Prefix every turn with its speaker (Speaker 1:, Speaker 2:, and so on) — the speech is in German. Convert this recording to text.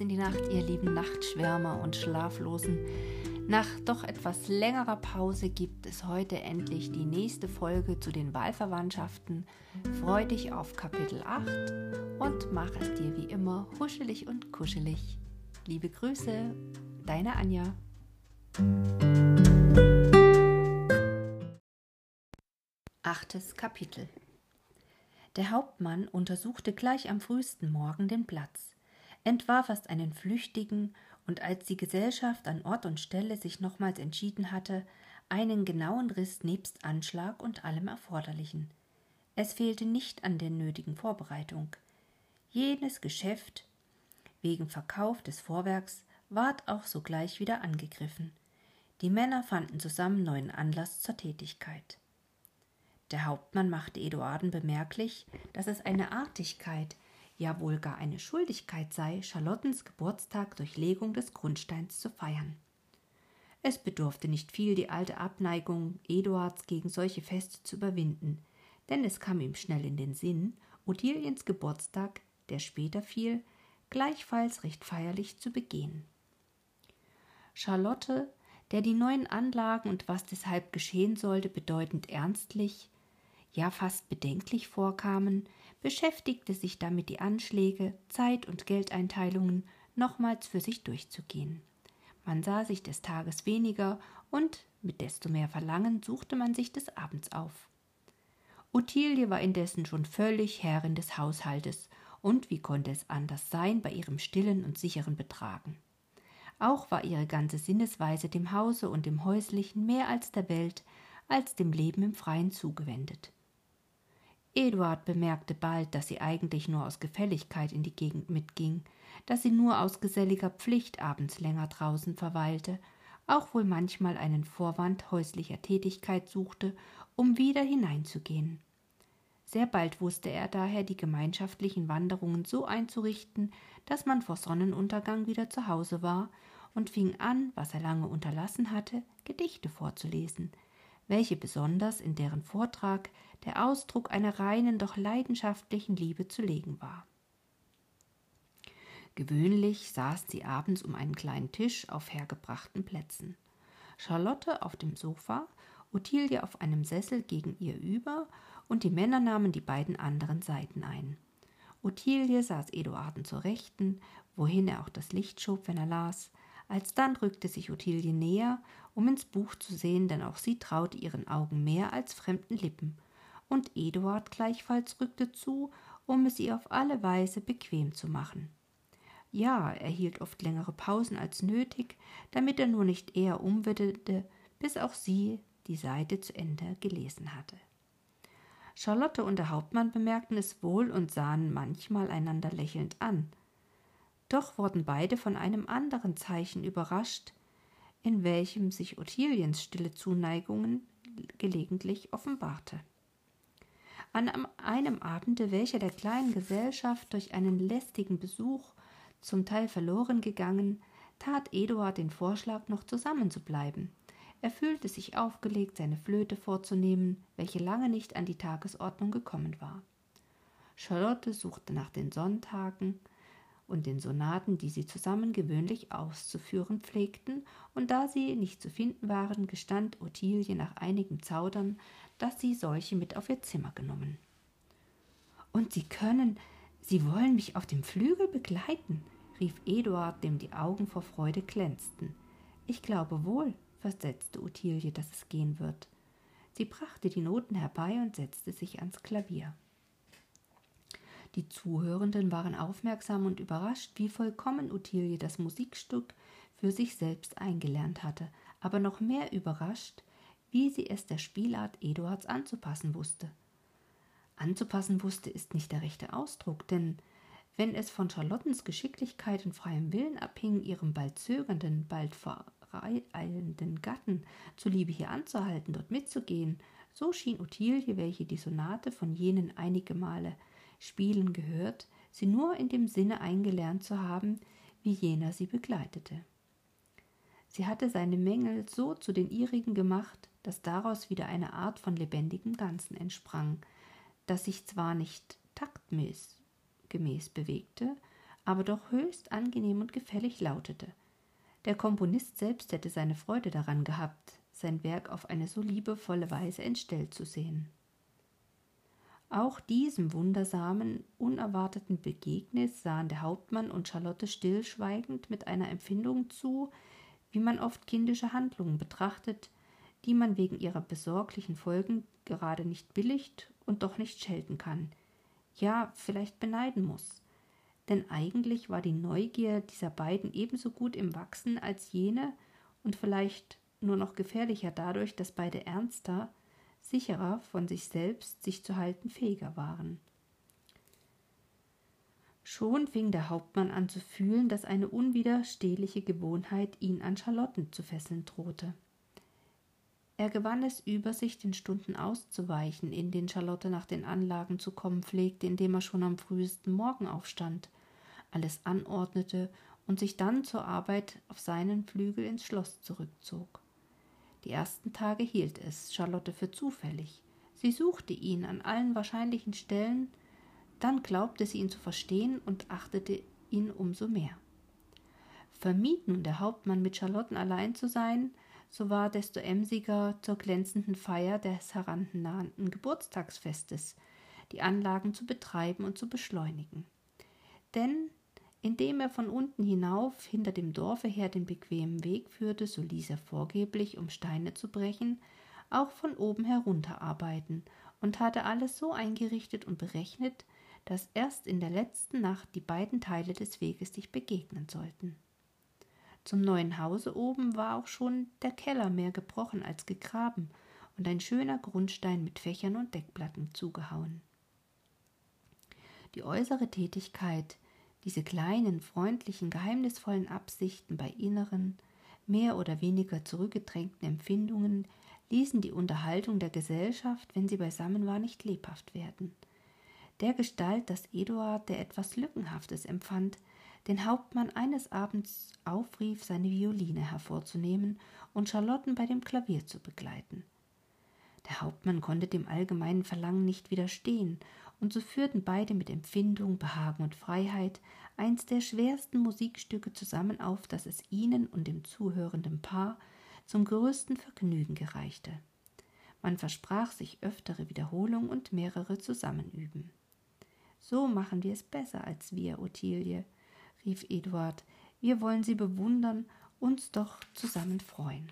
Speaker 1: in die Nacht, ihr lieben Nachtschwärmer und Schlaflosen. Nach doch etwas längerer Pause gibt es heute endlich die nächste Folge zu den Wahlverwandtschaften. Freu dich auf Kapitel 8 und mach es dir wie immer huschelig und kuschelig. Liebe Grüße, deine Anja. Achtes Kapitel Der Hauptmann untersuchte gleich am frühesten Morgen den Platz entwarf erst einen flüchtigen, und als die Gesellschaft an Ort und Stelle sich nochmals entschieden hatte, einen genauen Riss nebst Anschlag und allem Erforderlichen. Es fehlte nicht an der nötigen Vorbereitung. Jenes Geschäft wegen Verkauf des Vorwerks ward auch sogleich wieder angegriffen. Die Männer fanden zusammen neuen Anlass zur Tätigkeit. Der Hauptmann machte Eduarden bemerklich, dass es eine Artigkeit, ja wohl gar eine Schuldigkeit sei, Charlottens Geburtstag durch Legung des Grundsteins zu feiern. Es bedurfte nicht viel, die alte Abneigung Eduards gegen solche Feste zu überwinden, denn es kam ihm schnell in den Sinn, Ottiliens Geburtstag, der später fiel, gleichfalls recht feierlich zu begehen. Charlotte, der die neuen Anlagen und was deshalb geschehen sollte bedeutend ernstlich, ja fast bedenklich vorkamen, beschäftigte sich damit, die Anschläge, Zeit- und Geldeinteilungen nochmals für sich durchzugehen. Man sah sich des Tages weniger und mit desto mehr Verlangen suchte man sich des Abends auf. Ottilie war indessen schon völlig Herrin des Haushaltes, und wie konnte es anders sein bei ihrem stillen und sicheren Betragen? Auch war ihre ganze Sinnesweise dem Hause und dem Häuslichen mehr als der Welt, als dem Leben im Freien zugewendet. Eduard bemerkte bald, dass sie eigentlich nur aus Gefälligkeit in die Gegend mitging, dass sie nur aus geselliger Pflicht abends länger draußen verweilte, auch wohl manchmal einen Vorwand häuslicher Tätigkeit suchte, um wieder hineinzugehen. Sehr bald wusste er daher, die gemeinschaftlichen Wanderungen so einzurichten, dass man vor Sonnenuntergang wieder zu Hause war und fing an, was er lange unterlassen hatte, Gedichte vorzulesen, welche besonders in deren Vortrag der Ausdruck einer reinen, doch leidenschaftlichen Liebe zu legen war. Gewöhnlich saß sie abends um einen kleinen Tisch auf hergebrachten Plätzen. Charlotte auf dem Sofa, Ottilie auf einem Sessel gegen ihr über, und die Männer nahmen die beiden anderen Seiten ein. Ottilie saß Eduarden zur Rechten, wohin er auch das Licht schob, wenn er las. Alsdann rückte sich Ottilie näher, um ins Buch zu sehen, denn auch sie traute ihren Augen mehr als fremden Lippen, und Eduard gleichfalls rückte zu, um es ihr auf alle Weise bequem zu machen. Ja, er hielt oft längere Pausen als nötig, damit er nur nicht eher umwittete, bis auch sie die Seite zu Ende gelesen hatte. Charlotte und der Hauptmann bemerkten es wohl und sahen manchmal einander lächelnd an. Doch wurden beide von einem anderen Zeichen überrascht, in welchem sich Ottiliens stille Zuneigungen gelegentlich offenbarte. An einem Abende, welcher der kleinen Gesellschaft durch einen lästigen Besuch zum Teil verloren gegangen, tat Eduard den Vorschlag, noch zusammenzubleiben. Er fühlte sich aufgelegt, seine Flöte vorzunehmen, welche lange nicht an die Tagesordnung gekommen war. Charlotte suchte nach den Sonntagen und den Sonaten, die sie zusammen gewöhnlich auszuführen pflegten, und da sie nicht zu finden waren, gestand Ottilie nach einigem Zaudern, dass sie solche mit auf ihr Zimmer genommen. Und Sie können, Sie wollen mich auf dem Flügel begleiten, rief Eduard, dem die Augen vor Freude glänzten. Ich glaube wohl, versetzte Ottilie, dass es gehen wird. Sie brachte die Noten herbei und setzte sich ans Klavier. Die Zuhörenden waren aufmerksam und überrascht, wie vollkommen Ottilie das Musikstück für sich selbst eingelernt hatte, aber noch mehr überrascht, wie sie es der Spielart Eduards anzupassen wusste. Anzupassen wusste ist nicht der rechte Ausdruck, denn wenn es von Charlottens Geschicklichkeit und freiem Willen abhing, ihrem bald zögernden, bald voreilenden Gatten zuliebe hier anzuhalten, dort mitzugehen, so schien Ottilie, welche die Sonate von jenen einige Male spielen gehört, sie nur in dem Sinne eingelernt zu haben, wie jener sie begleitete. Sie hatte seine Mängel so zu den ihrigen gemacht, dass daraus wieder eine Art von lebendigem Ganzen entsprang, das sich zwar nicht taktmäß gemäß bewegte, aber doch höchst angenehm und gefällig lautete. Der Komponist selbst hätte seine Freude daran gehabt, sein Werk auf eine so liebevolle Weise entstellt zu sehen. Auch diesem wundersamen, unerwarteten Begegnis sahen der Hauptmann und Charlotte stillschweigend mit einer Empfindung zu, wie man oft kindische Handlungen betrachtet, die man wegen ihrer besorglichen Folgen gerade nicht billigt und doch nicht schelten kann, ja vielleicht beneiden muss. Denn eigentlich war die Neugier dieser beiden ebenso gut im Wachsen als jene und vielleicht nur noch gefährlicher dadurch, dass beide ernster, sicherer von sich selbst sich zu halten fähiger waren. Schon fing der Hauptmann an zu fühlen, dass eine unwiderstehliche Gewohnheit ihn an Charlotten zu fesseln drohte. Er gewann es über sich, den Stunden auszuweichen, in denen Charlotte nach den Anlagen zu kommen pflegte, indem er schon am frühesten Morgen aufstand, alles anordnete und sich dann zur Arbeit auf seinen Flügel ins Schloss zurückzog. Die ersten Tage hielt es Charlotte für zufällig. Sie suchte ihn an allen wahrscheinlichen Stellen, dann glaubte sie ihn zu verstehen und achtete ihn umso mehr. Vermied nun der Hauptmann mit Charlotten allein zu sein, so war desto emsiger zur glänzenden Feier des herannahenden Geburtstagsfestes, die Anlagen zu betreiben und zu beschleunigen. Denn indem er von unten hinauf hinter dem Dorfe her den bequemen Weg führte, so ließ er vorgeblich, um Steine zu brechen, auch von oben herunter arbeiten und hatte alles so eingerichtet und berechnet, dass erst in der letzten Nacht die beiden Teile des Weges sich begegnen sollten. Zum neuen Hause oben war auch schon der Keller mehr gebrochen als gegraben und ein schöner Grundstein mit Fächern und Deckplatten zugehauen. Die äußere Tätigkeit, diese kleinen, freundlichen, geheimnisvollen Absichten bei inneren, mehr oder weniger zurückgedrängten Empfindungen ließen die Unterhaltung der Gesellschaft, wenn sie beisammen war, nicht lebhaft werden. Der Gestalt, dass Eduard, der etwas Lückenhaftes empfand, den Hauptmann eines Abends aufrief, seine Violine hervorzunehmen und Charlotten bei dem Klavier zu begleiten. Der Hauptmann konnte dem allgemeinen Verlangen nicht widerstehen, und so führten beide mit Empfindung, Behagen und Freiheit eins der schwersten Musikstücke zusammen auf, das es ihnen und dem zuhörenden Paar zum größten Vergnügen gereichte. Man versprach sich öftere Wiederholung und mehrere Zusammenüben. So machen wir es besser als wir, Ottilie, rief Eduard, wir wollen sie bewundern, uns doch zusammen freuen.